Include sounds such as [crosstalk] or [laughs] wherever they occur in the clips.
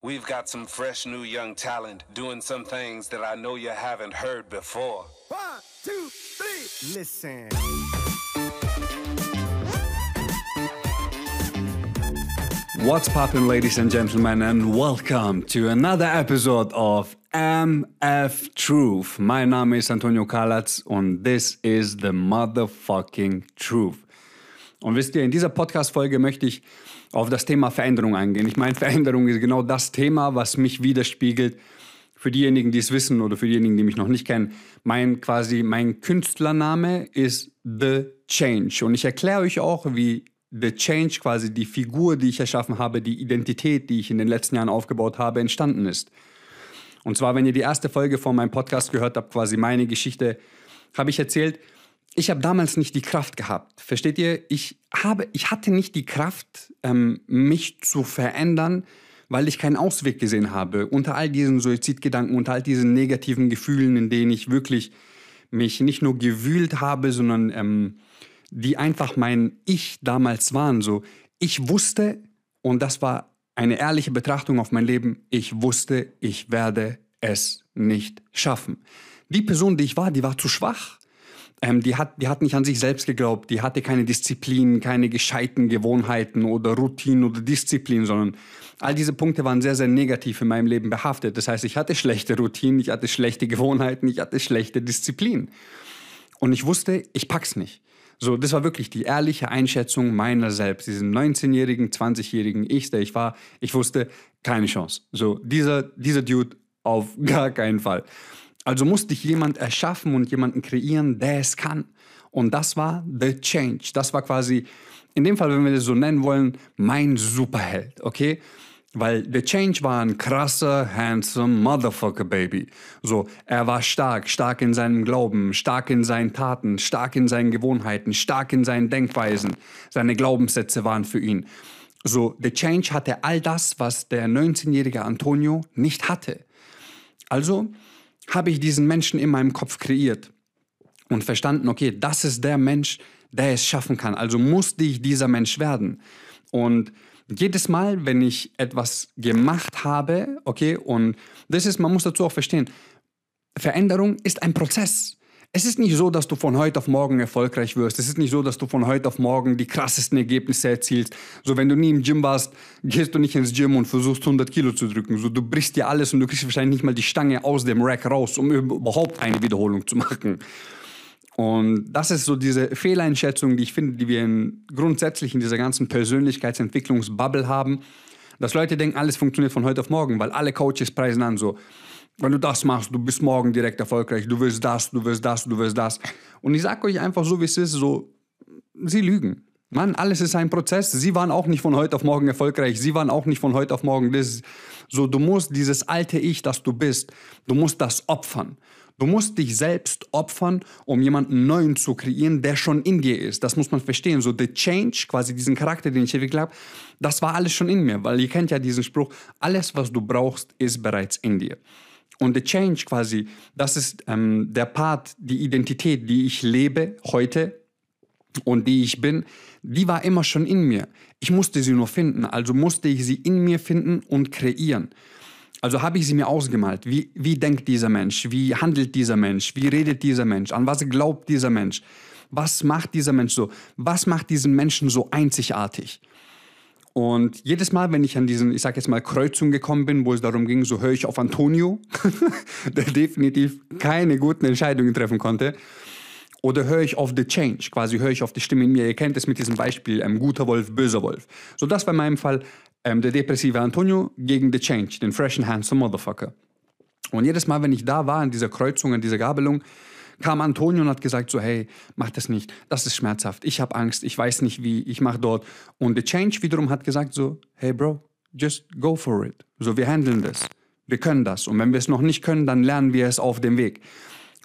We've got some fresh new young talent doing some things that I know you haven't heard before. One, two, three. Listen. What's poppin', ladies and gentlemen, and welcome to another episode of MF Truth. My Name is Antonio Kalatz und this is the motherfucking truth. Und wisst ihr, in dieser Podcast-Folge möchte ich auf das Thema Veränderung eingehen. Ich meine, Veränderung ist genau das Thema, was mich widerspiegelt. Für diejenigen, die es wissen oder für diejenigen, die mich noch nicht kennen, mein quasi mein Künstlername ist The Change und ich erkläre euch auch, wie The Change quasi die Figur, die ich erschaffen habe, die Identität, die ich in den letzten Jahren aufgebaut habe, entstanden ist. Und zwar, wenn ihr die erste Folge von meinem Podcast gehört habt, quasi meine Geschichte, habe ich erzählt, ich habe damals nicht die Kraft gehabt. Versteht ihr? Ich, habe, ich hatte nicht die Kraft, ähm, mich zu verändern, weil ich keinen Ausweg gesehen habe. Unter all diesen Suizidgedanken, unter all diesen negativen Gefühlen, in denen ich wirklich mich nicht nur gewühlt habe, sondern ähm, die einfach mein Ich damals waren. So, ich wusste, und das war eine ehrliche Betrachtung auf mein Leben, ich wusste, ich werde es nicht schaffen. Die Person, die ich war, die war zu schwach. Ähm, die, hat, die hat nicht an sich selbst geglaubt, die hatte keine Disziplin, keine gescheiten Gewohnheiten oder Routinen oder Disziplin, sondern all diese Punkte waren sehr, sehr negativ in meinem Leben behaftet. Das heißt, ich hatte schlechte Routinen, ich hatte schlechte Gewohnheiten, ich hatte schlechte Disziplin. Und ich wusste, ich pack's nicht. So, das war wirklich die ehrliche Einschätzung meiner selbst, diesen 19-jährigen, 20-jährigen Ich, der ich war. Ich wusste, keine Chance. So, dieser, dieser Dude auf gar keinen Fall. Also musste ich jemand erschaffen und jemanden kreieren, der es kann. Und das war The Change. Das war quasi, in dem Fall, wenn wir das so nennen wollen, mein Superheld, okay? Weil The Change war ein krasser, handsome Motherfucker Baby. So, er war stark, stark in seinem Glauben, stark in seinen Taten, stark in seinen Gewohnheiten, stark in seinen Denkweisen. Seine Glaubenssätze waren für ihn. So, The Change hatte all das, was der 19-jährige Antonio nicht hatte. Also habe ich diesen Menschen in meinem Kopf kreiert und verstanden, okay, das ist der Mensch, der es schaffen kann. Also musste ich dieser Mensch werden. Und jedes Mal, wenn ich etwas gemacht habe, okay, und das ist, man muss dazu auch verstehen, Veränderung ist ein Prozess. Es ist nicht so, dass du von heute auf morgen erfolgreich wirst. Es ist nicht so, dass du von heute auf morgen die krassesten Ergebnisse erzielst. So, wenn du nie im Gym warst, gehst du nicht ins Gym und versuchst 100 Kilo zu drücken. So, du brichst dir alles und du kriegst wahrscheinlich nicht mal die Stange aus dem Rack raus, um überhaupt eine Wiederholung zu machen. Und das ist so diese Fehleinschätzung, die ich finde, die wir in, grundsätzlich in dieser ganzen Persönlichkeitsentwicklungsbubble haben, dass Leute denken, alles funktioniert von heute auf morgen, weil alle Coaches preisen an so, wenn du das machst, du bist morgen direkt erfolgreich, du willst das, du willst das, du willst das. Und ich sage euch einfach so, wie es ist, so, sie lügen. Mann, alles ist ein Prozess. Sie waren auch nicht von heute auf morgen erfolgreich. Sie waren auch nicht von heute auf morgen das. So, du musst dieses alte Ich, das du bist, du musst das opfern. Du musst dich selbst opfern, um jemanden neuen zu kreieren, der schon in dir ist. Das muss man verstehen. So, the change, quasi diesen Charakter, den ich entwickelt habe, das war alles schon in mir. Weil ihr kennt ja diesen Spruch, alles, was du brauchst, ist bereits in dir. Und the change quasi, das ist ähm, der Part, die Identität, die ich lebe heute und die ich bin, die war immer schon in mir. Ich musste sie nur finden, also musste ich sie in mir finden und kreieren. Also habe ich sie mir ausgemalt. Wie, wie denkt dieser Mensch? Wie handelt dieser Mensch? Wie redet dieser Mensch? An was glaubt dieser Mensch? Was macht dieser Mensch so? Was macht diesen Menschen so einzigartig? Und jedes Mal, wenn ich an diesen, ich sag jetzt mal, Kreuzung gekommen bin, wo es darum ging, so höre ich auf Antonio, [laughs] der definitiv keine guten Entscheidungen treffen konnte, oder höre ich auf The Change, quasi höre ich auf die Stimme in mir. Ihr kennt es mit diesem Beispiel, ähm, guter Wolf, böser Wolf. So, das war in meinem Fall ähm, der depressive Antonio gegen The Change, den fresh and handsome Motherfucker. Und jedes Mal, wenn ich da war, an dieser Kreuzung, an dieser Gabelung, kam Antonio und hat gesagt so, hey, mach das nicht, das ist schmerzhaft, ich habe Angst, ich weiß nicht wie, ich mache dort. Und The Change wiederum hat gesagt so, hey Bro, just go for it. So, wir handeln das, wir können das. Und wenn wir es noch nicht können, dann lernen wir es auf dem Weg.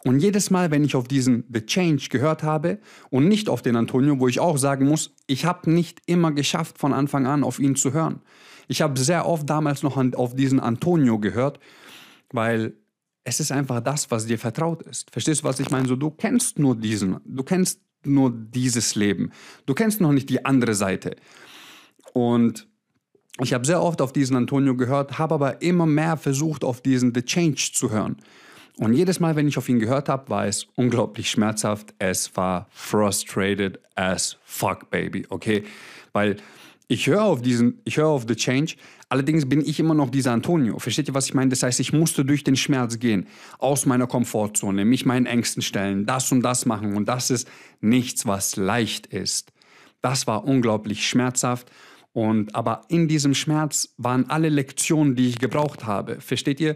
Und jedes Mal, wenn ich auf diesen The Change gehört habe und nicht auf den Antonio, wo ich auch sagen muss, ich habe nicht immer geschafft, von Anfang an auf ihn zu hören. Ich habe sehr oft damals noch auf diesen Antonio gehört, weil es ist einfach das, was dir vertraut ist. Verstehst du, was ich meine? So, du kennst nur diesen, du kennst nur dieses Leben. Du kennst noch nicht die andere Seite. Und ich habe sehr oft auf diesen Antonio gehört, habe aber immer mehr versucht, auf diesen The Change zu hören. Und jedes Mal, wenn ich auf ihn gehört habe, war es unglaublich schmerzhaft. Es war frustrated as fuck, baby, okay? Weil ich höre auf diesen, ich höre auf The Change, allerdings bin ich immer noch dieser Antonio. Versteht ihr, was ich meine? Das heißt, ich musste durch den Schmerz gehen, aus meiner Komfortzone, mich meinen Ängsten stellen, das und das machen. Und das ist nichts, was leicht ist. Das war unglaublich schmerzhaft. Und aber in diesem Schmerz waren alle Lektionen, die ich gebraucht habe. Versteht ihr?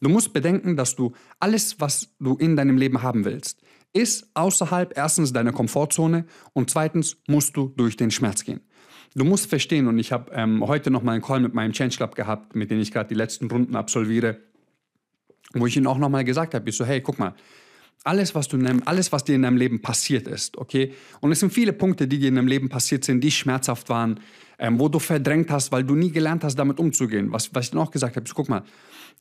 Du musst bedenken, dass du alles, was du in deinem Leben haben willst, ist außerhalb erstens deiner Komfortzone und zweitens musst du durch den Schmerz gehen. Du musst verstehen, und ich habe ähm, heute noch mal einen Call mit meinem Change Club gehabt, mit dem ich gerade die letzten Runden absolviere, wo ich ihnen auch noch mal gesagt habe, ich so, hey, guck mal, alles, was du in alles, was dir in deinem Leben passiert ist, okay? Und es sind viele Punkte, die dir in deinem Leben passiert sind, die schmerzhaft waren, ähm, wo du verdrängt hast, weil du nie gelernt hast, damit umzugehen. Was, was ich dann auch gesagt habe, ist, guck mal,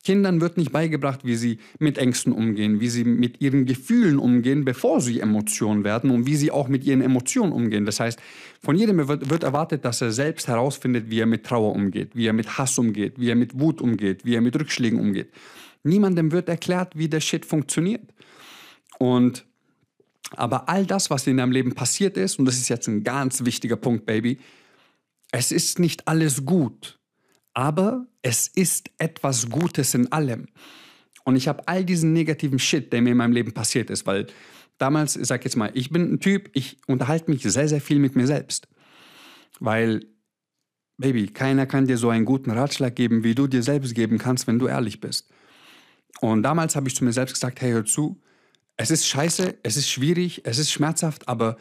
Kindern wird nicht beigebracht, wie sie mit Ängsten umgehen, wie sie mit ihren Gefühlen umgehen, bevor sie Emotionen werden und wie sie auch mit ihren Emotionen umgehen. Das heißt, von jedem wird, wird erwartet, dass er selbst herausfindet, wie er mit Trauer umgeht, wie er mit Hass umgeht, wie er mit Wut umgeht, wie er mit Rückschlägen umgeht. Niemandem wird erklärt, wie der Shit funktioniert. Und aber all das, was in deinem Leben passiert ist, und das ist jetzt ein ganz wichtiger Punkt, Baby, es ist nicht alles gut, aber es ist etwas Gutes in allem. Und ich habe all diesen negativen Shit, der mir in meinem Leben passiert ist, weil damals, ich sag jetzt mal, ich bin ein Typ, ich unterhalte mich sehr, sehr viel mit mir selbst. Weil, Baby, keiner kann dir so einen guten Ratschlag geben, wie du dir selbst geben kannst, wenn du ehrlich bist. Und damals habe ich zu mir selbst gesagt, hey, hör zu, es ist scheiße, es ist schwierig, es ist schmerzhaft, aber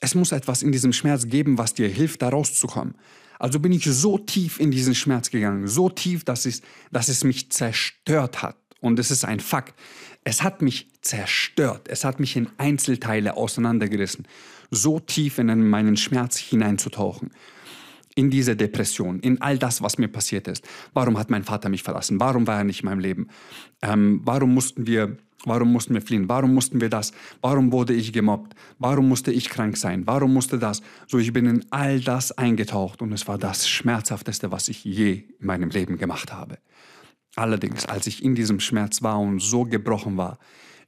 es muss etwas in diesem Schmerz geben, was dir hilft, da rauszukommen. Also bin ich so tief in diesen Schmerz gegangen, so tief, dass es, dass es mich zerstört hat. Und es ist ein Fakt. Es hat mich zerstört. Es hat mich in Einzelteile auseinandergerissen. So tief in meinen Schmerz hineinzutauchen. In diese Depression, in all das, was mir passiert ist. Warum hat mein Vater mich verlassen? Warum war er nicht in meinem Leben? Ähm, warum mussten wir Warum mussten wir fliehen? Warum mussten wir das? Warum wurde ich gemobbt? Warum musste ich krank sein? Warum musste das? So, ich bin in all das eingetaucht und es war das Schmerzhafteste, was ich je in meinem Leben gemacht habe. Allerdings, als ich in diesem Schmerz war und so gebrochen war,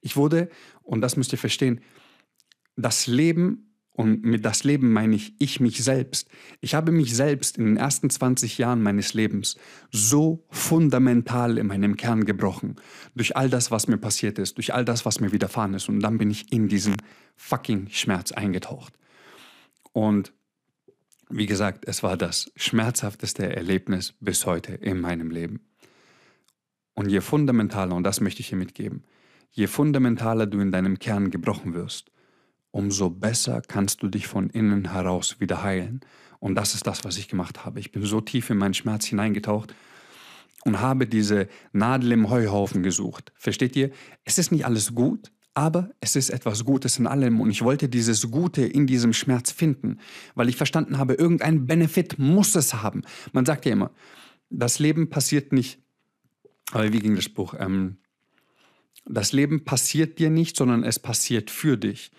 ich wurde, und das müsst ihr verstehen, das Leben und mit das Leben meine ich ich mich selbst. Ich habe mich selbst in den ersten 20 Jahren meines Lebens so fundamental in meinem Kern gebrochen. Durch all das, was mir passiert ist, durch all das, was mir widerfahren ist. Und dann bin ich in diesen fucking Schmerz eingetaucht. Und wie gesagt, es war das schmerzhafteste Erlebnis bis heute in meinem Leben. Und je fundamentaler, und das möchte ich hier mitgeben, je fundamentaler du in deinem Kern gebrochen wirst, umso besser kannst du dich von innen heraus wieder heilen. Und das ist das, was ich gemacht habe. Ich bin so tief in meinen Schmerz hineingetaucht und habe diese Nadel im Heuhaufen gesucht. Versteht ihr? Es ist nicht alles gut, aber es ist etwas Gutes in allem und ich wollte dieses Gute in diesem Schmerz finden, weil ich verstanden habe, irgendein Benefit muss es haben. Man sagt ja immer, das Leben passiert nicht, aber wie ging das Buch? Ähm, das Leben passiert dir nicht, sondern es passiert für dich.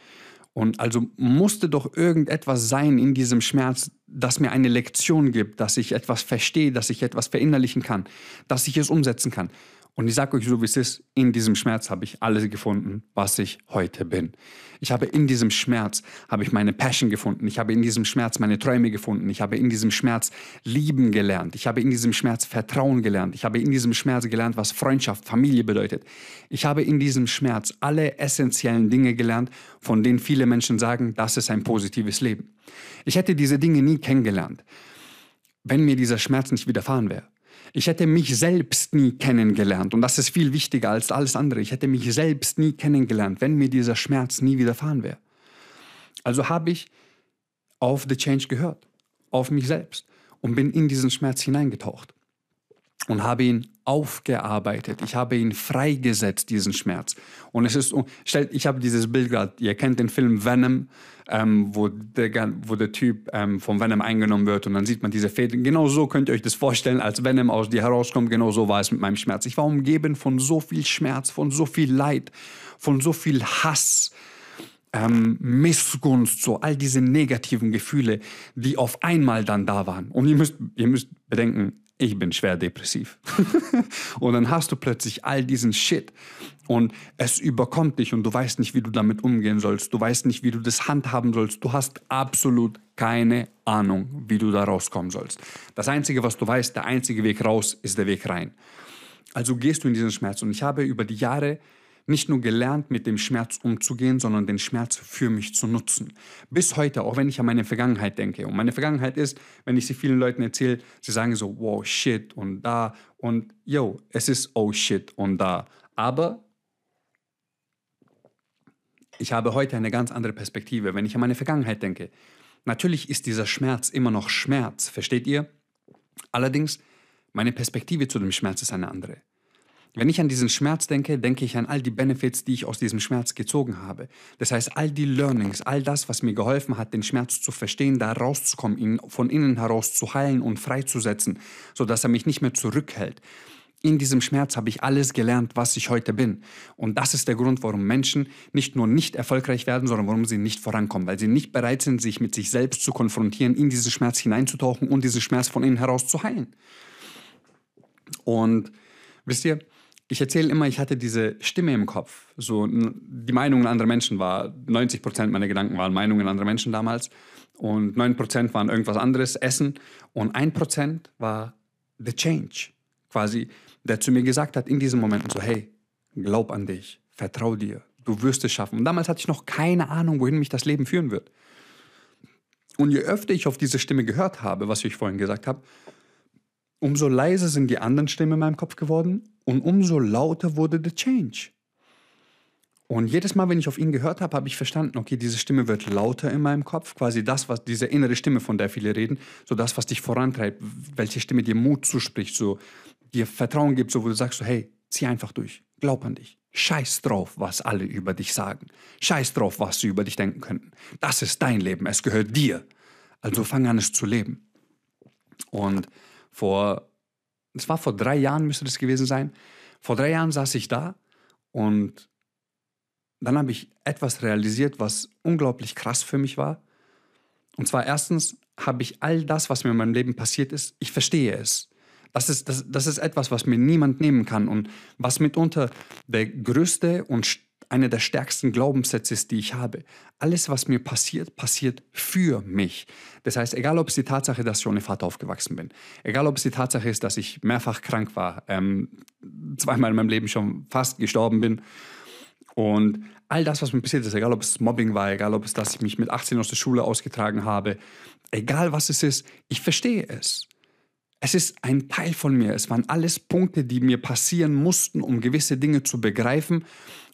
Und also musste doch irgendetwas sein in diesem Schmerz, das mir eine Lektion gibt, dass ich etwas verstehe, dass ich etwas verinnerlichen kann, dass ich es umsetzen kann. Und ich sage euch so, wie es ist, in diesem Schmerz habe ich alles gefunden, was ich heute bin. Ich habe in diesem Schmerz, habe ich meine Passion gefunden. Ich habe in diesem Schmerz meine Träume gefunden. Ich habe in diesem Schmerz lieben gelernt. Ich habe in diesem Schmerz Vertrauen gelernt. Ich habe in diesem Schmerz gelernt, was Freundschaft, Familie bedeutet. Ich habe in diesem Schmerz alle essentiellen Dinge gelernt, von denen viele Menschen sagen, das ist ein positives Leben. Ich hätte diese Dinge nie kennengelernt, wenn mir dieser Schmerz nicht widerfahren wäre. Ich hätte mich selbst nie kennengelernt und das ist viel wichtiger als alles andere. Ich hätte mich selbst nie kennengelernt, wenn mir dieser Schmerz nie widerfahren wäre. Also habe ich auf The Change gehört, auf mich selbst und bin in diesen Schmerz hineingetaucht und habe ihn aufgearbeitet. Ich habe ihn freigesetzt, diesen Schmerz. Und es ist, stellt, ich habe dieses Bild gerade, ihr kennt den Film Venom, ähm, wo, der, wo der Typ ähm, vom Venom eingenommen wird und dann sieht man diese Fäden. Genau so könnt ihr euch das vorstellen, als Venom aus dir herauskommt. Genau so war es mit meinem Schmerz. Ich war umgeben von so viel Schmerz, von so viel Leid, von so viel Hass. ähm, Missgunst, so all diese negativen Gefühle, die auf einmal dann da waren. Und ihr müsst, ihr müsst bedenken, ich bin schwer depressiv. [laughs] und dann hast du plötzlich all diesen Shit und es überkommt dich und du weißt nicht, wie du damit umgehen sollst. Du weißt nicht, wie du das handhaben sollst. Du hast absolut keine Ahnung, wie du da rauskommen sollst. Das Einzige, was du weißt, der einzige Weg raus ist der Weg rein. Also gehst du in diesen Schmerz. Und ich habe über die Jahre nicht nur gelernt, mit dem Schmerz umzugehen, sondern den Schmerz für mich zu nutzen. Bis heute, auch wenn ich an meine Vergangenheit denke. Und meine Vergangenheit ist, wenn ich sie vielen Leuten erzähle, sie sagen so, wow, shit und da und yo, es ist oh shit und da. Aber ich habe heute eine ganz andere Perspektive, wenn ich an meine Vergangenheit denke. Natürlich ist dieser Schmerz immer noch Schmerz, versteht ihr? Allerdings, meine Perspektive zu dem Schmerz ist eine andere. Wenn ich an diesen Schmerz denke, denke ich an all die Benefits, die ich aus diesem Schmerz gezogen habe. Das heißt, all die Learnings, all das, was mir geholfen hat, den Schmerz zu verstehen, da rauszukommen, ihn von innen heraus zu heilen und freizusetzen, sodass er mich nicht mehr zurückhält. In diesem Schmerz habe ich alles gelernt, was ich heute bin. Und das ist der Grund, warum Menschen nicht nur nicht erfolgreich werden, sondern warum sie nicht vorankommen, weil sie nicht bereit sind, sich mit sich selbst zu konfrontieren, in diesen Schmerz hineinzutauchen und diesen Schmerz von innen heraus zu heilen. Und wisst ihr, ich erzähle immer, ich hatte diese Stimme im Kopf. So, die Meinungen anderer Menschen war, 90 Prozent meiner Gedanken waren Meinungen anderer Menschen damals. Und 9 Prozent waren irgendwas anderes, Essen. Und 1 Prozent war the change. Quasi, der zu mir gesagt hat in diesen Momenten so, hey, glaub an dich, vertrau dir, du wirst es schaffen. Und damals hatte ich noch keine Ahnung, wohin mich das Leben führen wird. Und je öfter ich auf diese Stimme gehört habe, was ich vorhin gesagt habe, umso leiser sind die anderen Stimmen in meinem Kopf geworden und umso lauter wurde the change. Und jedes Mal, wenn ich auf ihn gehört habe, habe ich verstanden, okay, diese Stimme wird lauter in meinem Kopf, quasi das, was diese innere Stimme, von der viele reden, so das, was dich vorantreibt, welche Stimme dir Mut zuspricht, so dir Vertrauen gibt, so wo du sagst, so, hey, zieh einfach durch, glaub an dich. Scheiß drauf, was alle über dich sagen. Scheiß drauf, was sie über dich denken könnten. Das ist dein Leben, es gehört dir. Also fang an, es zu leben. Und vor, es war vor drei Jahren, müsste das gewesen sein. Vor drei Jahren saß ich da und dann habe ich etwas realisiert, was unglaublich krass für mich war. Und zwar erstens habe ich all das, was mir in meinem Leben passiert ist, ich verstehe es. Das ist, das, das ist etwas, was mir niemand nehmen kann und was mitunter der größte und einer der stärksten Glaubenssätze ist, die ich habe. Alles, was mir passiert, passiert für mich. Das heißt, egal ob es die Tatsache, dass ich ohne Vater aufgewachsen bin, egal ob es die Tatsache ist, dass ich mehrfach krank war, ähm, zweimal in meinem Leben schon fast gestorben bin und all das, was mir passiert ist, egal ob es Mobbing war, egal ob es, dass ich mich mit 18 aus der Schule ausgetragen habe, egal was es ist, ich verstehe es. Es ist ein Teil von mir. Es waren alles Punkte, die mir passieren mussten, um gewisse Dinge zu begreifen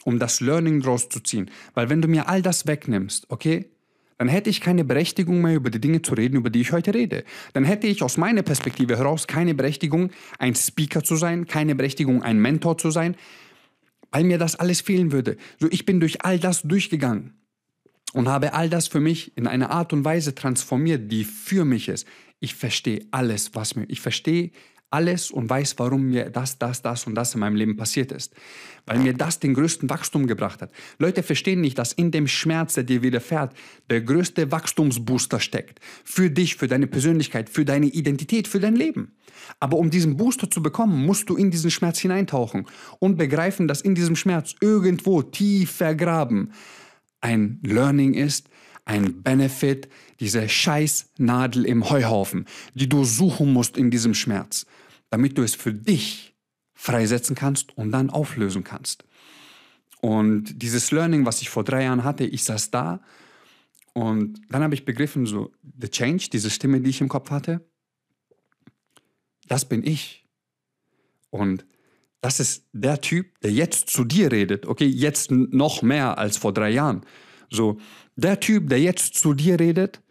um das Learning draus zu ziehen. Weil wenn du mir all das wegnimmst, okay, dann hätte ich keine Berechtigung mehr, über die Dinge zu reden, über die ich heute rede. Dann hätte ich aus meiner Perspektive heraus keine Berechtigung, ein Speaker zu sein, keine Berechtigung, ein Mentor zu sein, weil mir das alles fehlen würde. So, ich bin durch all das durchgegangen und habe all das für mich in eine Art und Weise transformiert, die für mich ist. Ich verstehe alles, was mir, ich verstehe alles und weiß, warum mir das, das, das und das in meinem Leben passiert ist. Weil mir das den größten Wachstum gebracht hat. Leute verstehen nicht, dass in dem Schmerz, der dir widerfährt, der größte Wachstumsbooster steckt. Für dich, für deine Persönlichkeit, für deine Identität, für dein Leben. Aber um diesen Booster zu bekommen, musst du in diesen Schmerz hineintauchen und begreifen, dass in diesem Schmerz irgendwo tief vergraben ein Learning ist, ein Benefit, diese Scheißnadel im Heuhaufen, die du suchen musst in diesem Schmerz damit du es für dich freisetzen kannst und dann auflösen kannst. Und dieses Learning, was ich vor drei Jahren hatte, ich saß da und dann habe ich begriffen, so, the change, diese Stimme, die ich im Kopf hatte, das bin ich. Und das ist der Typ, der jetzt zu dir redet, okay, jetzt noch mehr als vor drei Jahren. So, der Typ, der jetzt zu dir redet,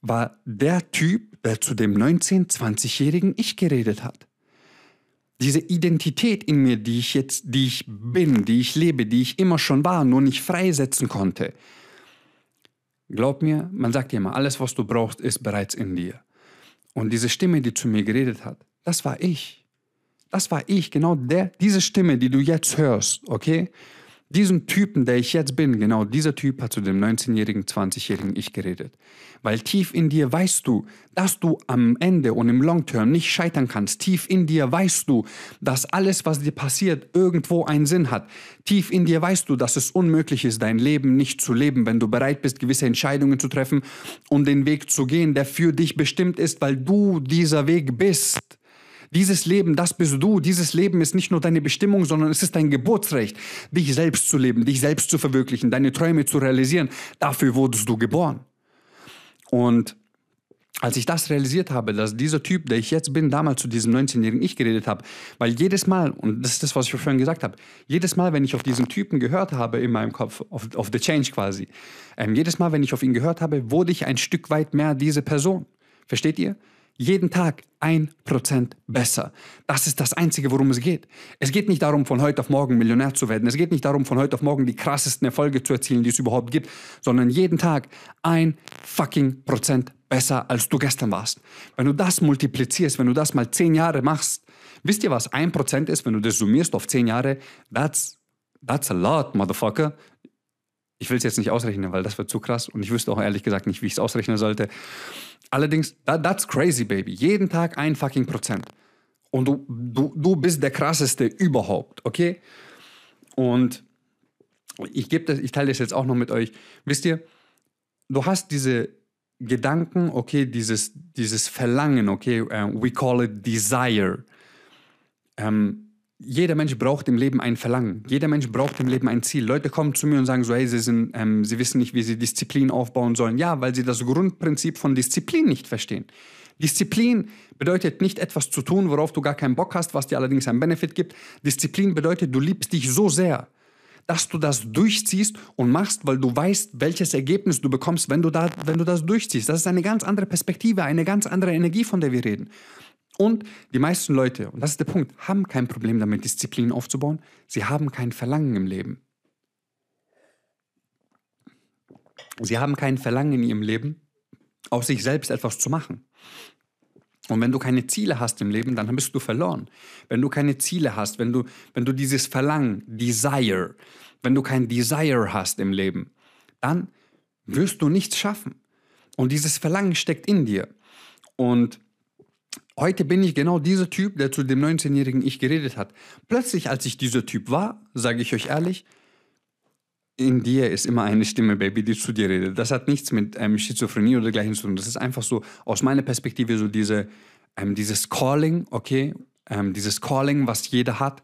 war der Typ, der zu dem 19-, 20-jährigen Ich geredet hat diese Identität in mir, die ich jetzt, die ich bin, die ich lebe, die ich immer schon war, nur nicht freisetzen konnte. Glaub mir, man sagt dir immer, alles, was du brauchst, ist bereits in dir. Und diese Stimme, die zu mir geredet hat, das war ich. Das war ich, genau der, diese Stimme, die du jetzt hörst, okay? Diesen Typen, der ich jetzt bin, genau dieser Typ hat zu dem 19-jährigen, 20-jährigen Ich geredet. Weil tief in dir weißt du, dass du am Ende und im Long-Term nicht scheitern kannst. Tief in dir weißt du, dass alles, was dir passiert, irgendwo einen Sinn hat. Tief in dir weißt du, dass es unmöglich ist, dein Leben nicht zu leben, wenn du bereit bist, gewisse Entscheidungen zu treffen und den Weg zu gehen, der für dich bestimmt ist, weil du dieser Weg bist. Dieses Leben, das bist du. Dieses Leben ist nicht nur deine Bestimmung, sondern es ist dein Geburtsrecht, dich selbst zu leben, dich selbst zu verwirklichen, deine Träume zu realisieren. Dafür wurdest du geboren. Und als ich das realisiert habe, dass dieser Typ, der ich jetzt bin, damals zu diesem 19-jährigen Ich geredet habe, weil jedes Mal, und das ist das, was ich vorhin gesagt habe, jedes Mal, wenn ich auf diesen Typen gehört habe in meinem Kopf, auf, auf The Change quasi, ähm, jedes Mal, wenn ich auf ihn gehört habe, wurde ich ein Stück weit mehr diese Person. Versteht ihr? Jeden Tag ein Prozent besser. Das ist das Einzige, worum es geht. Es geht nicht darum, von heute auf morgen Millionär zu werden. Es geht nicht darum, von heute auf morgen die krassesten Erfolge zu erzielen, die es überhaupt gibt, sondern jeden Tag ein fucking Prozent besser, als du gestern warst. Wenn du das multiplizierst, wenn du das mal zehn Jahre machst, wisst ihr, was ein Prozent ist, wenn du das summierst auf zehn Jahre? That's, that's a lot, motherfucker. Ich will es jetzt nicht ausrechnen, weil das wird zu krass und ich wüsste auch ehrlich gesagt nicht, wie ich es ausrechnen sollte. Allerdings, that, that's crazy, baby. Jeden Tag ein fucking Prozent. Und du, du, du bist der krasseste überhaupt, okay? Und ich, ich teile das jetzt auch noch mit euch. Wisst ihr, du hast diese Gedanken, okay, dieses, dieses Verlangen, okay, uh, we call it desire. Ähm, jeder Mensch braucht im Leben ein Verlangen. Jeder Mensch braucht im Leben ein Ziel. Leute kommen zu mir und sagen so, hey, sie, sind, ähm, sie wissen nicht, wie sie Disziplin aufbauen sollen. Ja, weil sie das Grundprinzip von Disziplin nicht verstehen. Disziplin bedeutet nicht etwas zu tun, worauf du gar keinen Bock hast, was dir allerdings einen Benefit gibt. Disziplin bedeutet, du liebst dich so sehr, dass du das durchziehst und machst, weil du weißt, welches Ergebnis du bekommst, wenn du, da, wenn du das durchziehst. Das ist eine ganz andere Perspektive, eine ganz andere Energie, von der wir reden. Und die meisten Leute, und das ist der Punkt, haben kein Problem damit, Disziplin aufzubauen. Sie haben kein Verlangen im Leben. Sie haben kein Verlangen in ihrem Leben, aus sich selbst etwas zu machen. Und wenn du keine Ziele hast im Leben, dann bist du verloren. Wenn du keine Ziele hast, wenn du, wenn du dieses Verlangen, Desire, wenn du kein Desire hast im Leben, dann wirst du nichts schaffen. Und dieses Verlangen steckt in dir. Und Heute bin ich genau dieser Typ, der zu dem 19-jährigen Ich geredet hat. Plötzlich, als ich dieser Typ war, sage ich euch ehrlich, in dir ist immer eine Stimme, Baby, die zu dir redet. Das hat nichts mit ähm, Schizophrenie oder dergleichen zu tun. Das ist einfach so aus meiner Perspektive so diese, ähm, dieses Calling, okay, ähm, dieses Calling, was jeder hat.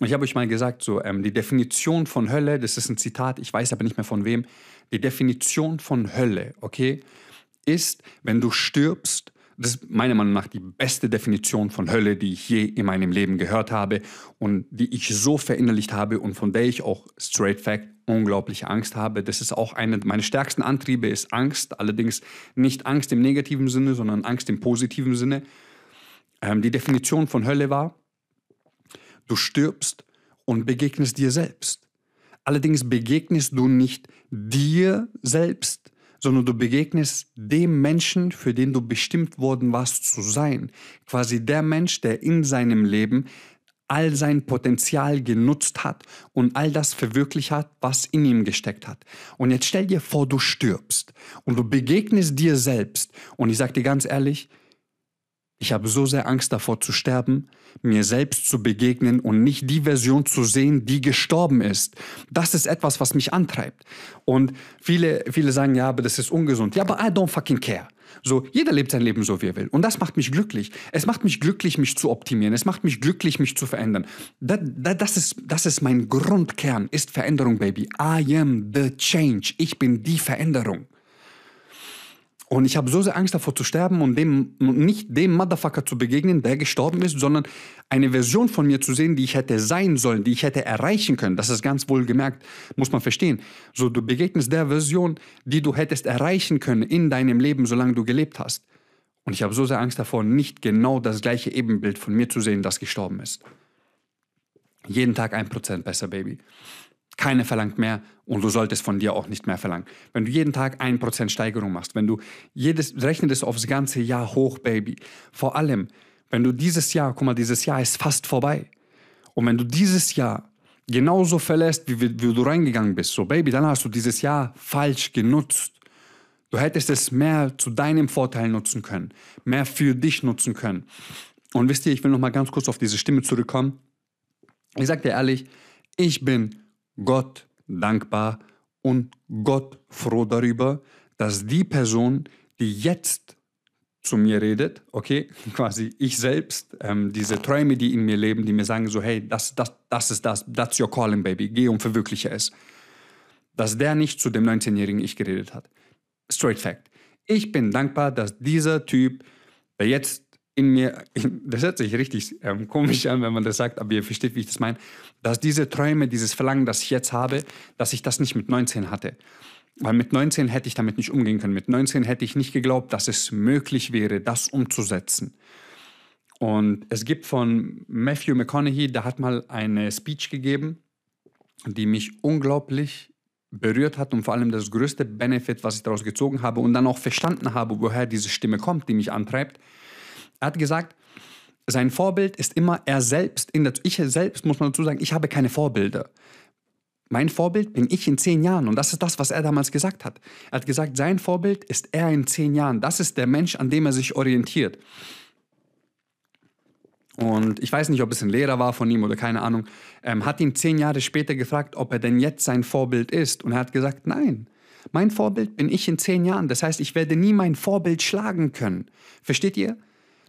Ich habe euch mal gesagt, so ähm, die Definition von Hölle, das ist ein Zitat, ich weiß aber nicht mehr von wem. Die Definition von Hölle, okay, ist, wenn du stirbst das ist meiner Meinung nach die beste Definition von Hölle, die ich je in meinem Leben gehört habe und die ich so verinnerlicht habe und von der ich auch straight fact unglaubliche Angst habe. Das ist auch eine meiner stärksten Antriebe ist Angst, allerdings nicht Angst im negativen Sinne, sondern Angst im positiven Sinne. Ähm, die Definition von Hölle war, du stirbst und begegnest dir selbst. Allerdings begegnest du nicht dir selbst, sondern du begegnest dem Menschen, für den du bestimmt worden warst zu sein. Quasi der Mensch, der in seinem Leben all sein Potenzial genutzt hat und all das verwirklicht hat, was in ihm gesteckt hat. Und jetzt stell dir vor, du stirbst und du begegnest dir selbst. Und ich sag dir ganz ehrlich, ich habe so sehr Angst davor zu sterben, mir selbst zu begegnen und nicht die Version zu sehen, die gestorben ist. Das ist etwas, was mich antreibt. Und viele, viele sagen, ja, aber das ist ungesund. Ja, aber I don't fucking care. So, jeder lebt sein Leben so, wie er will. Und das macht mich glücklich. Es macht mich glücklich, mich zu optimieren. Es macht mich glücklich, mich zu verändern. Das, das, ist, das ist mein Grundkern, ist Veränderung, Baby. I am the change. Ich bin die Veränderung. Und ich habe so sehr Angst davor zu sterben und dem, nicht dem Motherfucker zu begegnen, der gestorben ist, sondern eine Version von mir zu sehen, die ich hätte sein sollen, die ich hätte erreichen können. Das ist ganz wohl gemerkt, muss man verstehen. So, du begegnest der Version, die du hättest erreichen können in deinem Leben, solange du gelebt hast. Und ich habe so sehr Angst davor, nicht genau das gleiche Ebenbild von mir zu sehen, das gestorben ist. Jeden Tag ein Prozent besser, Baby. Keiner verlangt mehr und du solltest von dir auch nicht mehr verlangen. Wenn du jeden Tag 1% Steigerung machst, wenn du jedes, rechne das aufs ganze Jahr hoch, Baby. Vor allem, wenn du dieses Jahr, guck mal, dieses Jahr ist fast vorbei. Und wenn du dieses Jahr genauso verlässt, wie, wie du reingegangen bist. So, Baby, dann hast du dieses Jahr falsch genutzt. Du hättest es mehr zu deinem Vorteil nutzen können, mehr für dich nutzen können. Und wisst ihr, ich will noch mal ganz kurz auf diese Stimme zurückkommen. Ich sage dir ehrlich, ich bin Gott dankbar und Gott froh darüber, dass die Person, die jetzt zu mir redet, okay, [laughs] quasi ich selbst, ähm, diese Träume, die in mir leben, die mir sagen so, hey, das, das, das ist das, that's your calling, baby, geh und verwirkliche es. Dass der nicht zu dem 19-jährigen Ich geredet hat. Straight Fact. Ich bin dankbar, dass dieser Typ, der jetzt in mir, das hört sich richtig ähm, komisch an, wenn man das sagt, aber ihr versteht, wie ich das meine, dass diese Träume, dieses Verlangen, das ich jetzt habe, dass ich das nicht mit 19 hatte. Weil mit 19 hätte ich damit nicht umgehen können. Mit 19 hätte ich nicht geglaubt, dass es möglich wäre, das umzusetzen. Und es gibt von Matthew McConaughey, der hat mal eine Speech gegeben, die mich unglaublich berührt hat und vor allem das größte Benefit, was ich daraus gezogen habe und dann auch verstanden habe, woher diese Stimme kommt, die mich antreibt. Er hat gesagt, sein Vorbild ist immer er selbst. Der, ich selbst muss man dazu sagen, ich habe keine Vorbilder. Mein Vorbild bin ich in zehn Jahren. Und das ist das, was er damals gesagt hat. Er hat gesagt, sein Vorbild ist er in zehn Jahren. Das ist der Mensch, an dem er sich orientiert. Und ich weiß nicht, ob es ein Lehrer war von ihm oder keine Ahnung, ähm, hat ihn zehn Jahre später gefragt, ob er denn jetzt sein Vorbild ist. Und er hat gesagt, nein, mein Vorbild bin ich in zehn Jahren. Das heißt, ich werde nie mein Vorbild schlagen können. Versteht ihr?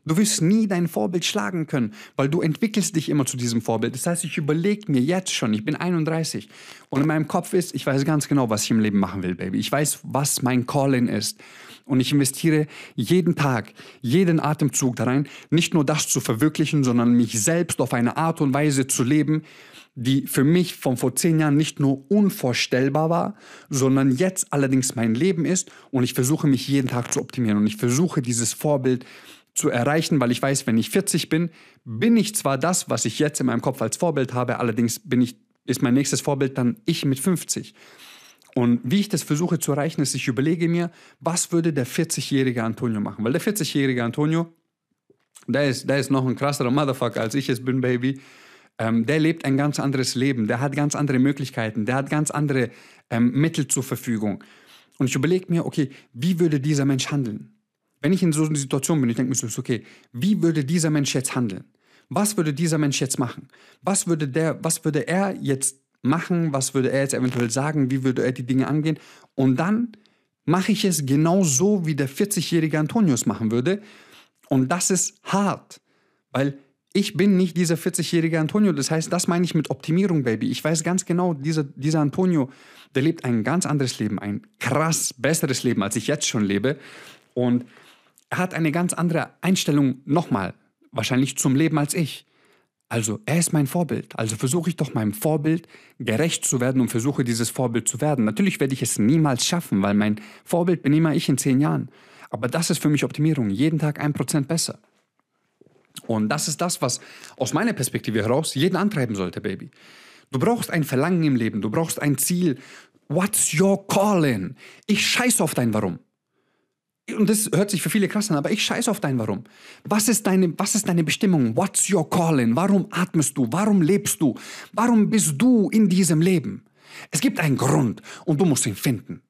Du wirst nie dein Vorbild schlagen können, weil du entwickelst dich immer zu diesem Vorbild. Das heißt, ich überlege mir jetzt schon, ich bin 31 und in meinem Kopf ist, ich weiß ganz genau, was ich im Leben machen will, Baby. Ich weiß, was mein Calling ist. Und ich investiere jeden Tag, jeden Atemzug da rein, nicht nur das zu verwirklichen, sondern mich selbst auf eine Art und Weise zu leben, die für mich von vor zehn Jahren nicht nur unvorstellbar war, sondern jetzt allerdings mein Leben ist und ich versuche mich jeden Tag zu optimieren und ich versuche dieses Vorbild zu erreichen, weil ich weiß, wenn ich 40 bin, bin ich zwar das, was ich jetzt in meinem Kopf als Vorbild habe, allerdings bin ich, ist mein nächstes Vorbild dann ich mit 50. Und wie ich das versuche zu erreichen, ist, ich überlege mir, was würde der 40-jährige Antonio machen? Weil der 40-jährige Antonio, der ist, der ist noch ein krasserer Motherfucker, als ich es bin, Baby. Ähm, der lebt ein ganz anderes Leben, der hat ganz andere Möglichkeiten, der hat ganz andere ähm, Mittel zur Verfügung. Und ich überlege mir, okay, wie würde dieser Mensch handeln? Wenn ich in so einer Situation bin, ich denke mir so, okay, wie würde dieser Mensch jetzt handeln? Was würde dieser Mensch jetzt machen? Was würde, der, was würde er jetzt machen? Was würde er jetzt eventuell sagen? Wie würde er die Dinge angehen? Und dann mache ich es genau so, wie der 40-jährige Antonius machen würde. Und das ist hart, weil ich bin nicht dieser 40-jährige Antonio. Das heißt, das meine ich mit Optimierung, Baby. Ich weiß ganz genau, dieser, dieser Antonio, der lebt ein ganz anderes Leben, ein krass besseres Leben, als ich jetzt schon lebe. Und er hat eine ganz andere Einstellung nochmal, wahrscheinlich zum Leben als ich. Also er ist mein Vorbild. Also versuche ich doch meinem Vorbild gerecht zu werden und versuche dieses Vorbild zu werden. Natürlich werde ich es niemals schaffen, weil mein Vorbild bin immer ich in zehn Jahren. Aber das ist für mich Optimierung. Jeden Tag ein Prozent besser. Und das ist das, was aus meiner Perspektive heraus jeden antreiben sollte, Baby. Du brauchst ein Verlangen im Leben, du brauchst ein Ziel. What's your calling? Ich scheiße auf dein Warum und das hört sich für viele krass an, aber ich scheiße auf dein Warum. Was ist deine, was ist deine Bestimmung? What's your calling? Warum atmest du? Warum lebst du? Warum bist du in diesem Leben? Es gibt einen Grund und du musst ihn finden.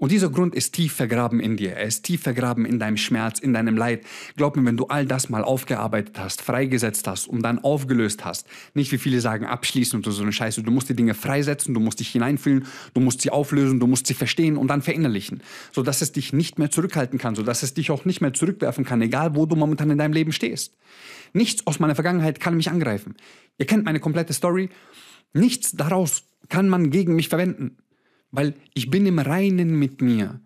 Und dieser Grund ist tief vergraben in dir. Er ist tief vergraben in deinem Schmerz, in deinem Leid. Glaub mir, wenn du all das mal aufgearbeitet hast, freigesetzt hast und dann aufgelöst hast, nicht wie viele sagen, abschließen und so eine Scheiße. Du musst die Dinge freisetzen, du musst dich hineinfühlen, du musst sie auflösen, du musst sie verstehen und dann verinnerlichen. Sodass es dich nicht mehr zurückhalten kann, sodass es dich auch nicht mehr zurückwerfen kann, egal wo du momentan in deinem Leben stehst. Nichts aus meiner Vergangenheit kann mich angreifen. Ihr kennt meine komplette Story. Nichts daraus kann man gegen mich verwenden weil ich bin im Reinen mit mir.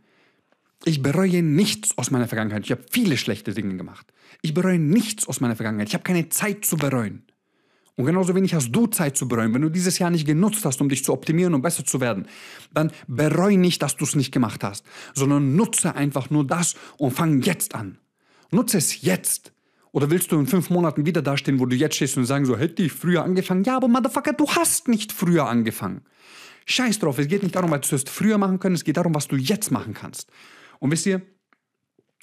Ich bereue nichts aus meiner Vergangenheit. Ich habe viele schlechte Dinge gemacht. Ich bereue nichts aus meiner Vergangenheit. Ich habe keine Zeit zu bereuen. Und genauso wenig hast du Zeit zu bereuen. Wenn du dieses Jahr nicht genutzt hast, um dich zu optimieren und besser zu werden, dann bereue nicht, dass du es nicht gemacht hast, sondern nutze einfach nur das und fang jetzt an. Nutze es jetzt. Oder willst du in fünf Monaten wieder dastehen, wo du jetzt stehst und sagen so, hätte ich früher angefangen? Ja, aber Motherfucker, du hast nicht früher angefangen. Scheiß drauf, es geht nicht darum, was du es früher machen können, es geht darum, was du jetzt machen kannst. Und wisst ihr,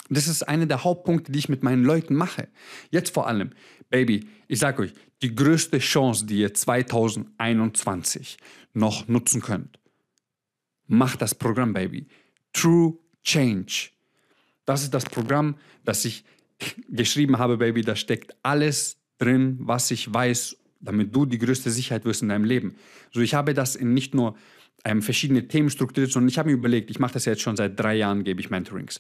das ist einer der Hauptpunkte, die ich mit meinen Leuten mache. Jetzt vor allem. Baby, ich sag euch, die größte Chance, die ihr 2021 noch nutzen könnt, macht das Programm, Baby. True Change. Das ist das Programm, das ich [laughs] geschrieben habe, Baby. Da steckt alles drin, was ich weiß, damit du die größte Sicherheit wirst in deinem Leben. So, ich habe das in nicht nur ähm, verschiedene Themen strukturiert, sondern ich habe mir überlegt, ich mache das jetzt schon seit drei Jahren, gebe ich Mentorings.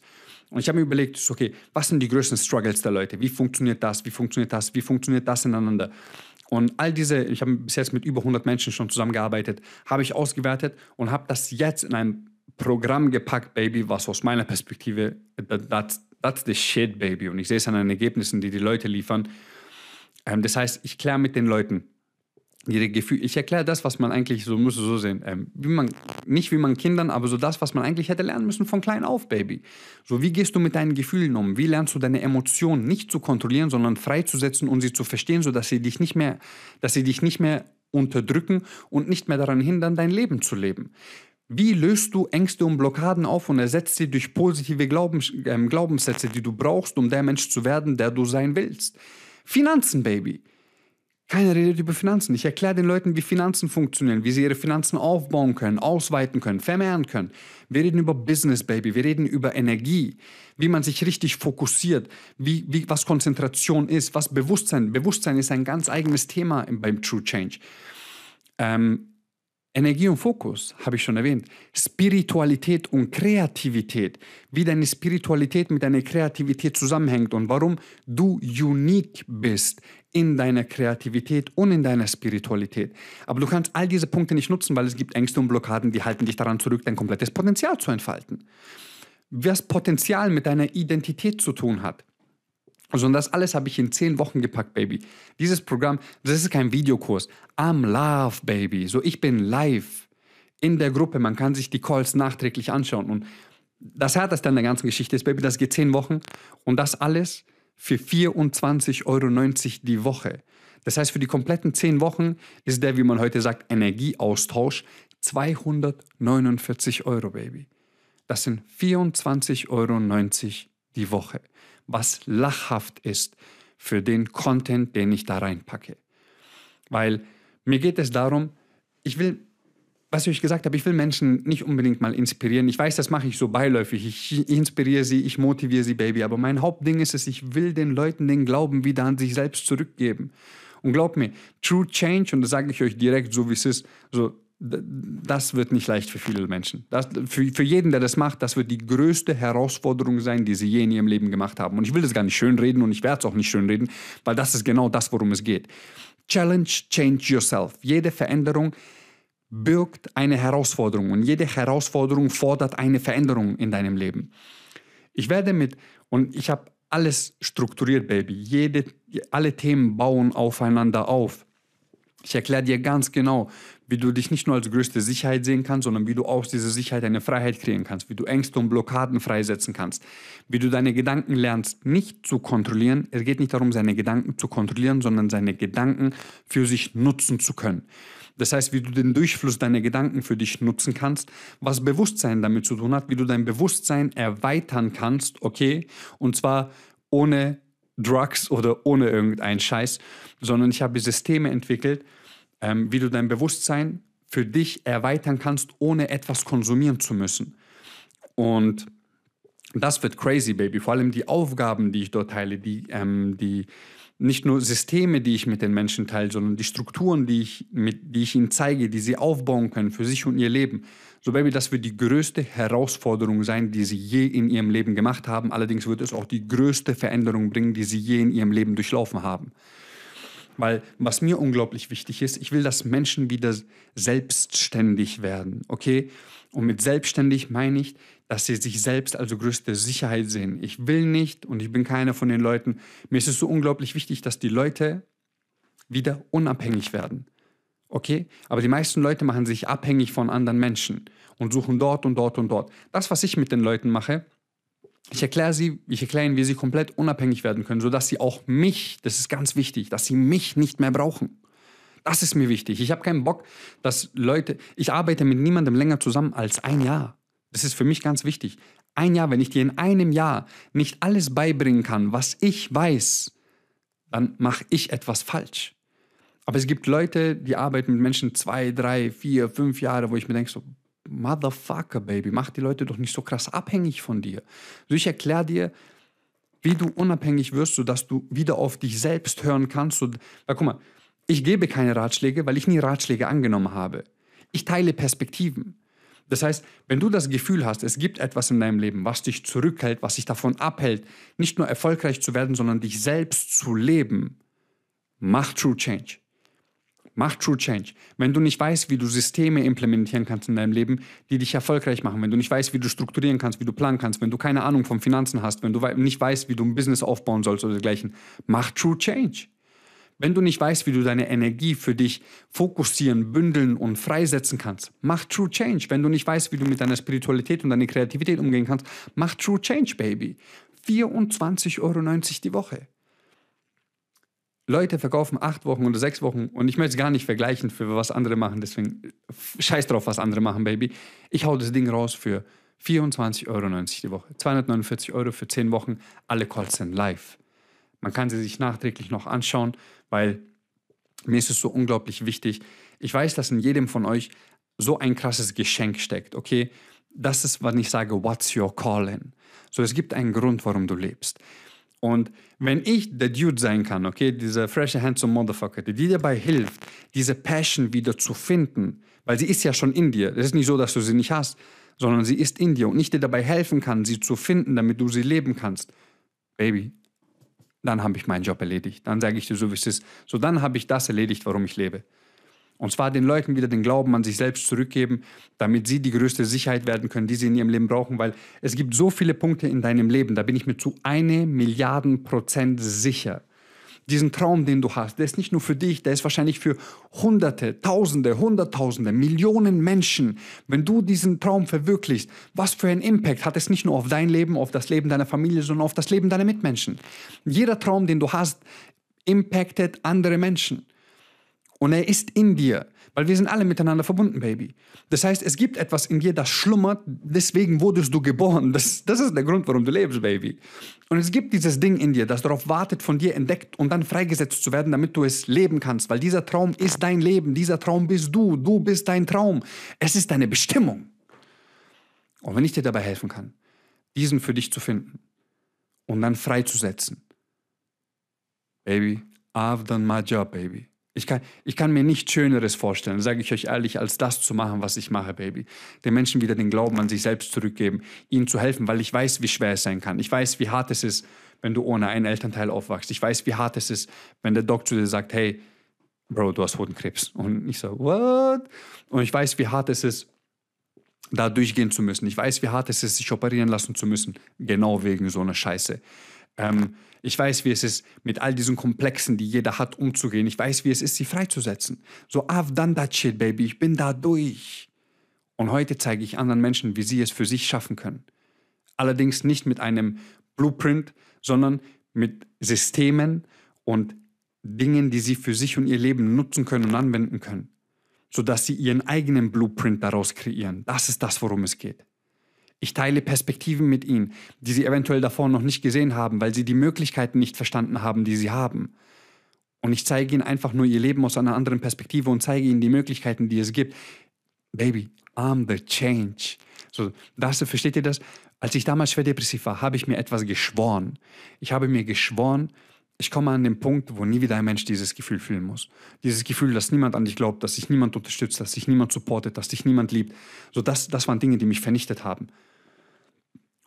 Und ich habe mir überlegt, okay, was sind die größten Struggles der Leute? Wie funktioniert das? Wie funktioniert das? Wie funktioniert das ineinander? Und all diese, ich habe bis jetzt mit über 100 Menschen schon zusammengearbeitet, habe ich ausgewertet und habe das jetzt in ein Programm gepackt, Baby, was aus meiner Perspektive, that's, that's the shit, Baby. Und ich sehe es an den Ergebnissen, die die Leute liefern. Ähm, das heißt, ich kläre mit den Leuten, ihre Gefühle. Ich erkläre das, was man eigentlich so muss so sehen. Ähm, wie man, nicht wie man Kindern, aber so das, was man eigentlich hätte lernen müssen von klein auf, Baby. So wie gehst du mit deinen Gefühlen um? Wie lernst du deine Emotionen nicht zu kontrollieren, sondern freizusetzen und sie zu verstehen, so dass sie dich nicht mehr, dass sie dich nicht mehr unterdrücken und nicht mehr daran hindern, dein Leben zu leben. Wie löst du Ängste und Blockaden auf und ersetzt sie durch positive Glaubens, äh, Glaubenssätze, die du brauchst, um der Mensch zu werden, der du sein willst? Finanzen, Baby. Keiner redet über Finanzen. Ich erkläre den Leuten, wie Finanzen funktionieren, wie sie ihre Finanzen aufbauen können, ausweiten können, vermehren können. Wir reden über Business, Baby. Wir reden über Energie, wie man sich richtig fokussiert, wie, wie, was Konzentration ist, was Bewusstsein. Bewusstsein ist ein ganz eigenes Thema beim True Change. Ähm, Energie und Fokus, habe ich schon erwähnt. Spiritualität und Kreativität. Wie deine Spiritualität mit deiner Kreativität zusammenhängt und warum du unique bist in deiner Kreativität und in deiner Spiritualität. Aber du kannst all diese Punkte nicht nutzen, weil es gibt Ängste und Blockaden, die halten dich daran zurück, dein komplettes Potenzial zu entfalten. Was Potenzial mit deiner Identität zu tun hat. Also und das alles habe ich in zehn Wochen gepackt, Baby. Dieses Programm, das ist kein Videokurs. I'm live, Baby. So, ich bin live in der Gruppe. Man kann sich die Calls nachträglich anschauen. Und das Härteste an der ganzen Geschichte ist, Baby, das geht zehn Wochen. Und das alles für 24,90 Euro die Woche. Das heißt, für die kompletten zehn Wochen ist der, wie man heute sagt, Energieaustausch 249 Euro, Baby. Das sind 24,90 Euro die Woche was lachhaft ist für den Content, den ich da reinpacke. Weil mir geht es darum, ich will, was ich gesagt habe, ich will Menschen nicht unbedingt mal inspirieren. Ich weiß, das mache ich so beiläufig. Ich inspiriere sie, ich motiviere sie, Baby. Aber mein Hauptding ist es, ich will den Leuten den Glauben wieder an sich selbst zurückgeben. Und glaubt mir, True Change, und das sage ich euch direkt so, wie es ist, so das wird nicht leicht für viele Menschen. Das, für, für jeden, der das macht, das wird die größte Herausforderung sein, die sie je in ihrem Leben gemacht haben. Und ich will das gar nicht schönreden und ich werde es auch nicht schönreden, weil das ist genau das, worum es geht. Challenge, change yourself. Jede Veränderung birgt eine Herausforderung und jede Herausforderung fordert eine Veränderung in deinem Leben. Ich werde mit, und ich habe alles strukturiert, Baby. Jede, alle Themen bauen aufeinander auf. Ich erkläre dir ganz genau, wie du dich nicht nur als größte Sicherheit sehen kannst, sondern wie du aus dieser Sicherheit eine Freiheit kreieren kannst, wie du Ängste und Blockaden freisetzen kannst, wie du deine Gedanken lernst, nicht zu kontrollieren. Es geht nicht darum, seine Gedanken zu kontrollieren, sondern seine Gedanken für sich nutzen zu können. Das heißt, wie du den Durchfluss deiner Gedanken für dich nutzen kannst, was Bewusstsein damit zu tun hat, wie du dein Bewusstsein erweitern kannst, okay, und zwar ohne Drugs oder ohne irgendeinen Scheiß, sondern ich habe Systeme entwickelt, ähm, wie du dein Bewusstsein für dich erweitern kannst, ohne etwas konsumieren zu müssen. Und das wird crazy, Baby. Vor allem die Aufgaben, die ich dort teile, die, ähm, die nicht nur Systeme, die ich mit den Menschen teile, sondern die Strukturen, die ich, mit, die ich ihnen zeige, die sie aufbauen können für sich und ihr Leben. So, Baby, das wird die größte Herausforderung sein, die sie je in ihrem Leben gemacht haben. Allerdings wird es auch die größte Veränderung bringen, die sie je in ihrem Leben durchlaufen haben. Weil was mir unglaublich wichtig ist, ich will, dass Menschen wieder selbstständig werden, okay? Und mit selbstständig meine ich, dass sie sich selbst als größte Sicherheit sehen. Ich will nicht, und ich bin keiner von den Leuten, mir ist es so unglaublich wichtig, dass die Leute wieder unabhängig werden. Okay? Aber die meisten Leute machen sich abhängig von anderen Menschen und suchen dort und dort und dort. Das, was ich mit den Leuten mache, ich erkläre sie, ich erkläre ihnen, wie sie komplett unabhängig werden können, sodass sie auch mich, das ist ganz wichtig, dass sie mich nicht mehr brauchen. Das ist mir wichtig. Ich habe keinen Bock, dass Leute, ich arbeite mit niemandem länger zusammen als ein Jahr. Das ist für mich ganz wichtig. Ein Jahr, wenn ich dir in einem Jahr nicht alles beibringen kann, was ich weiß, dann mache ich etwas falsch. Aber es gibt Leute, die arbeiten mit Menschen zwei, drei, vier, fünf Jahre, wo ich mir denke, so, Motherfucker, Baby, mach die Leute doch nicht so krass abhängig von dir. Also ich erkläre dir, wie du unabhängig wirst, sodass du wieder auf dich selbst hören kannst. Und, weil, guck mal, ich gebe keine Ratschläge, weil ich nie Ratschläge angenommen habe. Ich teile Perspektiven. Das heißt, wenn du das Gefühl hast, es gibt etwas in deinem Leben, was dich zurückhält, was dich davon abhält, nicht nur erfolgreich zu werden, sondern dich selbst zu leben, mach True Change. Mach True Change. Wenn du nicht weißt, wie du Systeme implementieren kannst in deinem Leben, die dich erfolgreich machen, wenn du nicht weißt, wie du strukturieren kannst, wie du planen kannst, wenn du keine Ahnung von Finanzen hast, wenn du nicht weißt, wie du ein Business aufbauen sollst oder dergleichen, mach True Change. Wenn du nicht weißt, wie du deine Energie für dich fokussieren, bündeln und freisetzen kannst, mach True Change. Wenn du nicht weißt, wie du mit deiner Spiritualität und deiner Kreativität umgehen kannst, mach True Change, Baby. 24,90 Euro die Woche. Leute verkaufen acht Wochen oder sechs Wochen und ich möchte es gar nicht vergleichen für was andere machen, deswegen scheiß drauf, was andere machen, Baby. Ich hau das Ding raus für 24,90 Euro die Woche. 249 Euro für zehn Wochen. Alle Calls sind live. Man kann sie sich nachträglich noch anschauen, weil mir ist es so unglaublich wichtig. Ich weiß, dass in jedem von euch so ein krasses Geschenk steckt, okay? Das ist, was ich sage, what's your calling? So, es gibt einen Grund, warum du lebst. Und wenn ich der Dude sein kann, okay, dieser fresh handsome Motherfucker, der dir dabei hilft, diese Passion wieder zu finden, weil sie ist ja schon in dir. Es ist nicht so, dass du sie nicht hast, sondern sie ist in dir und ich dir dabei helfen kann, sie zu finden, damit du sie leben kannst. Baby, dann habe ich meinen Job erledigt. Dann sage ich dir so, wie es ist. So, dann habe ich das erledigt, warum ich lebe. Und zwar den Leuten wieder den Glauben an sich selbst zurückgeben, damit sie die größte Sicherheit werden können, die sie in ihrem Leben brauchen, weil es gibt so viele Punkte in deinem Leben, da bin ich mir zu eine Milliarden Prozent sicher. Diesen Traum, den du hast, der ist nicht nur für dich, der ist wahrscheinlich für Hunderte, Tausende, Hunderttausende, Millionen Menschen. Wenn du diesen Traum verwirklichst, was für einen Impact hat es nicht nur auf dein Leben, auf das Leben deiner Familie, sondern auf das Leben deiner Mitmenschen. Jeder Traum, den du hast, impactet andere Menschen. Und er ist in dir, weil wir sind alle miteinander verbunden, Baby. Das heißt, es gibt etwas in dir, das schlummert, deswegen wurdest du geboren. Das, das ist der Grund, warum du lebst, Baby. Und es gibt dieses Ding in dir, das darauf wartet, von dir entdeckt und dann freigesetzt zu werden, damit du es leben kannst. Weil dieser Traum ist dein Leben, dieser Traum bist du, du bist dein Traum. Es ist deine Bestimmung. Und wenn ich dir dabei helfen kann, diesen für dich zu finden und dann freizusetzen, Baby, I've done my job, Baby. Ich kann, ich kann mir nichts Schöneres vorstellen, sage ich euch ehrlich, als das zu machen, was ich mache, Baby. Den Menschen wieder den Glauben an sich selbst zurückgeben, ihnen zu helfen, weil ich weiß, wie schwer es sein kann. Ich weiß, wie hart es ist, wenn du ohne einen Elternteil aufwachst. Ich weiß, wie hart es ist, wenn der Doktor dir sagt, hey, Bro, du hast Hodenkrebs. Und ich so, what? Und ich weiß, wie hart es ist, da durchgehen zu müssen. Ich weiß, wie hart es ist, sich operieren lassen zu müssen, genau wegen so einer Scheiße. Ähm, ich weiß, wie es ist, mit all diesen Komplexen, die jeder hat, umzugehen. Ich weiß, wie es ist, sie freizusetzen. So, I've done that shit, baby. Ich bin da durch. Und heute zeige ich anderen Menschen, wie sie es für sich schaffen können. Allerdings nicht mit einem Blueprint, sondern mit Systemen und Dingen, die sie für sich und ihr Leben nutzen können und anwenden können, sodass sie ihren eigenen Blueprint daraus kreieren. Das ist das, worum es geht. Ich teile Perspektiven mit ihnen, die sie eventuell davor noch nicht gesehen haben, weil sie die Möglichkeiten nicht verstanden haben, die sie haben. Und ich zeige ihnen einfach nur ihr Leben aus einer anderen Perspektive und zeige ihnen die Möglichkeiten, die es gibt. Baby, I'm the change. So, das, versteht ihr das? Als ich damals schwer depressiv war, habe ich mir etwas geschworen. Ich habe mir geschworen, ich komme an den Punkt, wo nie wieder ein Mensch dieses Gefühl fühlen muss. Dieses Gefühl, dass niemand an dich glaubt, dass sich niemand unterstützt, dass sich niemand supportet, dass dich niemand liebt. So, das, das waren Dinge, die mich vernichtet haben.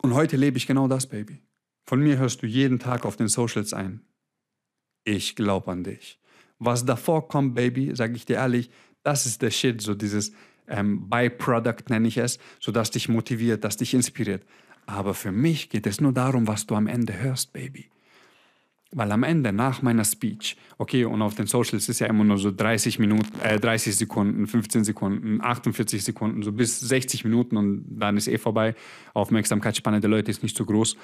Und heute lebe ich genau das, Baby. Von mir hörst du jeden Tag auf den Socials ein. Ich glaube an dich. Was davor kommt, Baby, sage ich dir ehrlich, das ist der Shit, so dieses ähm, Byproduct nenne ich es, so dass dich motiviert, das dich inspiriert. Aber für mich geht es nur darum, was du am Ende hörst, Baby. Weil am Ende, nach meiner Speech, okay, und auf den Socials ist ja immer nur so 30 Minuten, äh, 30 Sekunden, 15 Sekunden, 48 Sekunden, so bis 60 Minuten und dann ist eh vorbei. Aufmerksamkeitsspanne der Leute ist nicht so groß.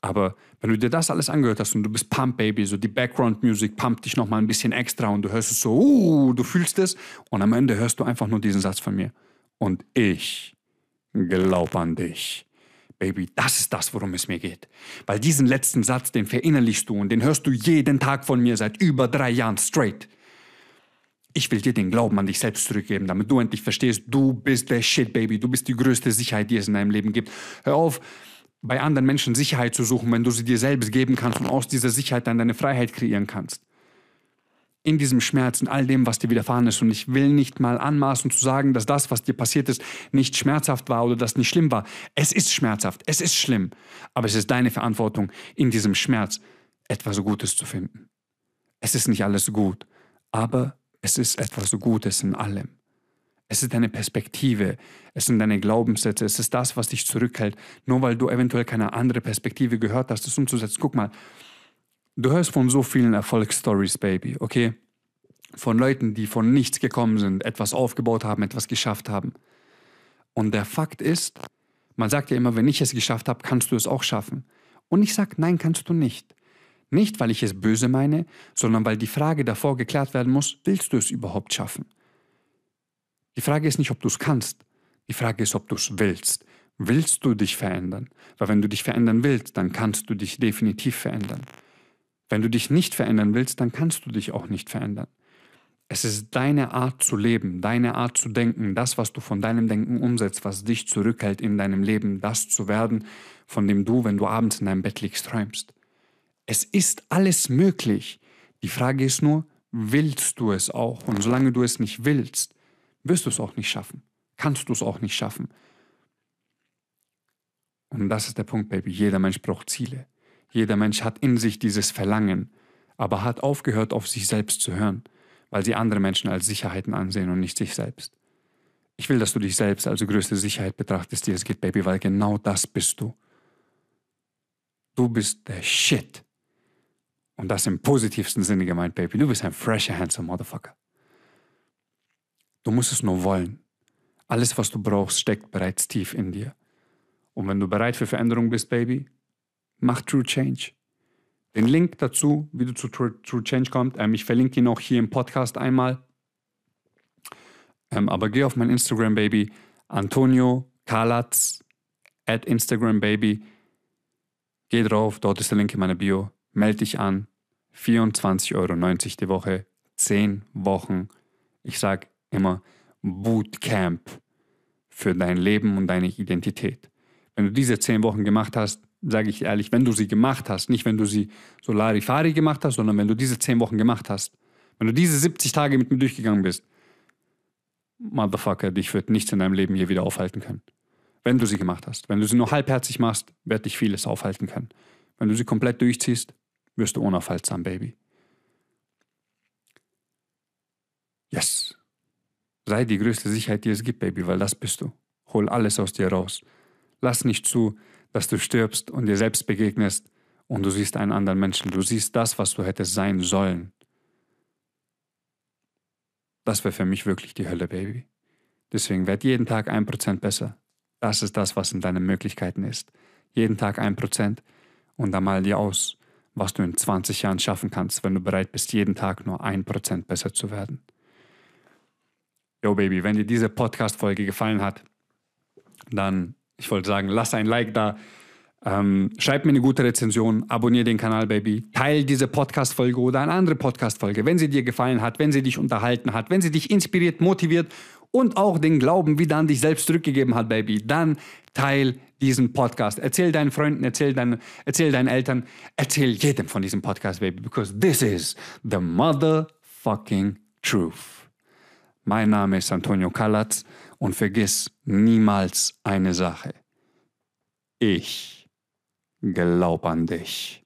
Aber wenn du dir das alles angehört hast und du bist Pump Baby, so die Background Music pumpt dich nochmal ein bisschen extra und du hörst es so, uh, du fühlst es und am Ende hörst du einfach nur diesen Satz von mir. Und ich glaub an dich. Baby, das ist das, worum es mir geht. Weil diesen letzten Satz, den verinnerlichst du und den hörst du jeden Tag von mir seit über drei Jahren straight. Ich will dir den Glauben an dich selbst zurückgeben, damit du endlich verstehst, du bist der Shit, Baby. Du bist die größte Sicherheit, die es in deinem Leben gibt. Hör auf, bei anderen Menschen Sicherheit zu suchen, wenn du sie dir selbst geben kannst und aus dieser Sicherheit dann deine Freiheit kreieren kannst in diesem Schmerz, in all dem, was dir widerfahren ist. Und ich will nicht mal anmaßen zu sagen, dass das, was dir passiert ist, nicht schmerzhaft war oder das nicht schlimm war. Es ist schmerzhaft, es ist schlimm. Aber es ist deine Verantwortung, in diesem Schmerz etwas Gutes zu finden. Es ist nicht alles gut, aber es ist etwas Gutes in allem. Es ist deine Perspektive, es sind deine Glaubenssätze, es ist das, was dich zurückhält. Nur weil du eventuell keine andere Perspektive gehört hast, das umzusetzen. Guck mal, Du hörst von so vielen Erfolgsstories, Baby, okay? Von Leuten, die von nichts gekommen sind, etwas aufgebaut haben, etwas geschafft haben. Und der Fakt ist, man sagt ja immer, wenn ich es geschafft habe, kannst du es auch schaffen. Und ich sage, nein, kannst du nicht. Nicht, weil ich es böse meine, sondern weil die Frage davor geklärt werden muss, willst du es überhaupt schaffen? Die Frage ist nicht, ob du es kannst. Die Frage ist, ob du es willst. Willst du dich verändern? Weil wenn du dich verändern willst, dann kannst du dich definitiv verändern. Wenn du dich nicht verändern willst, dann kannst du dich auch nicht verändern. Es ist deine Art zu leben, deine Art zu denken, das, was du von deinem Denken umsetzt, was dich zurückhält in deinem Leben, das zu werden, von dem du, wenn du abends in deinem Bett liegst, träumst. Es ist alles möglich. Die Frage ist nur, willst du es auch? Und solange du es nicht willst, wirst du es auch nicht schaffen. Kannst du es auch nicht schaffen. Und das ist der Punkt, Baby. Jeder Mensch braucht Ziele. Jeder Mensch hat in sich dieses Verlangen, aber hat aufgehört, auf sich selbst zu hören, weil sie andere Menschen als Sicherheiten ansehen und nicht sich selbst. Ich will, dass du dich selbst als größte Sicherheit betrachtest, die es gibt, Baby, weil genau das bist du. Du bist der Shit. Und das im positivsten Sinne gemeint, Baby. Du bist ein fresher, handsome Motherfucker. Du musst es nur wollen. Alles, was du brauchst, steckt bereits tief in dir. Und wenn du bereit für Veränderung bist, Baby, mach True Change. Den Link dazu, wie du zu True, True Change kommst, ähm, ich verlinke ihn auch hier im Podcast einmal. Ähm, aber geh auf mein Instagram, Baby, Antonio Kalatz at Instagram, Baby. Geh drauf, dort ist der Link in meiner Bio. Meld dich an. 24,90 Euro die Woche. 10 Wochen. Ich sage immer Bootcamp für dein Leben und deine Identität. Wenn du diese 10 Wochen gemacht hast, sage ich ehrlich, wenn du sie gemacht hast, nicht wenn du sie so Larifari gemacht hast, sondern wenn du diese zehn Wochen gemacht hast, wenn du diese 70 Tage mit mir durchgegangen bist, Motherfucker, dich wird nichts in deinem Leben hier wieder aufhalten können. Wenn du sie gemacht hast. Wenn du sie nur halbherzig machst, wird dich vieles aufhalten können. Wenn du sie komplett durchziehst, wirst du unaufhaltsam, Baby. Yes. Sei die größte Sicherheit, die es gibt, Baby, weil das bist du. Hol alles aus dir raus. Lass nicht zu, dass du stirbst und dir selbst begegnest und du siehst einen anderen Menschen. Du siehst das, was du hättest sein sollen. Das wäre für mich wirklich die Hölle, Baby. Deswegen werd jeden Tag ein Prozent besser. Das ist das, was in deinen Möglichkeiten ist. Jeden Tag ein Prozent und dann mal dir aus, was du in 20 Jahren schaffen kannst, wenn du bereit bist, jeden Tag nur ein Prozent besser zu werden. Yo, Baby, wenn dir diese Podcast-Folge gefallen hat, dann ich wollte sagen, lass ein Like da. Ähm, schreib mir eine gute Rezension, abonniere den Kanal, Baby. Teil diese Podcast-Folge oder eine andere Podcast-Folge, wenn sie dir gefallen hat, wenn sie dich unterhalten hat, wenn sie dich inspiriert, motiviert und auch den Glauben wieder an dich selbst zurückgegeben hat, Baby. Dann teil diesen Podcast. Erzähl deinen Freunden, erzähl, dein, erzähl deinen Eltern, erzähl jedem von diesem Podcast, Baby, because this is the motherfucking truth. Mein Name ist Antonio Kalatz. Und vergiss niemals eine Sache. Ich glaub an dich.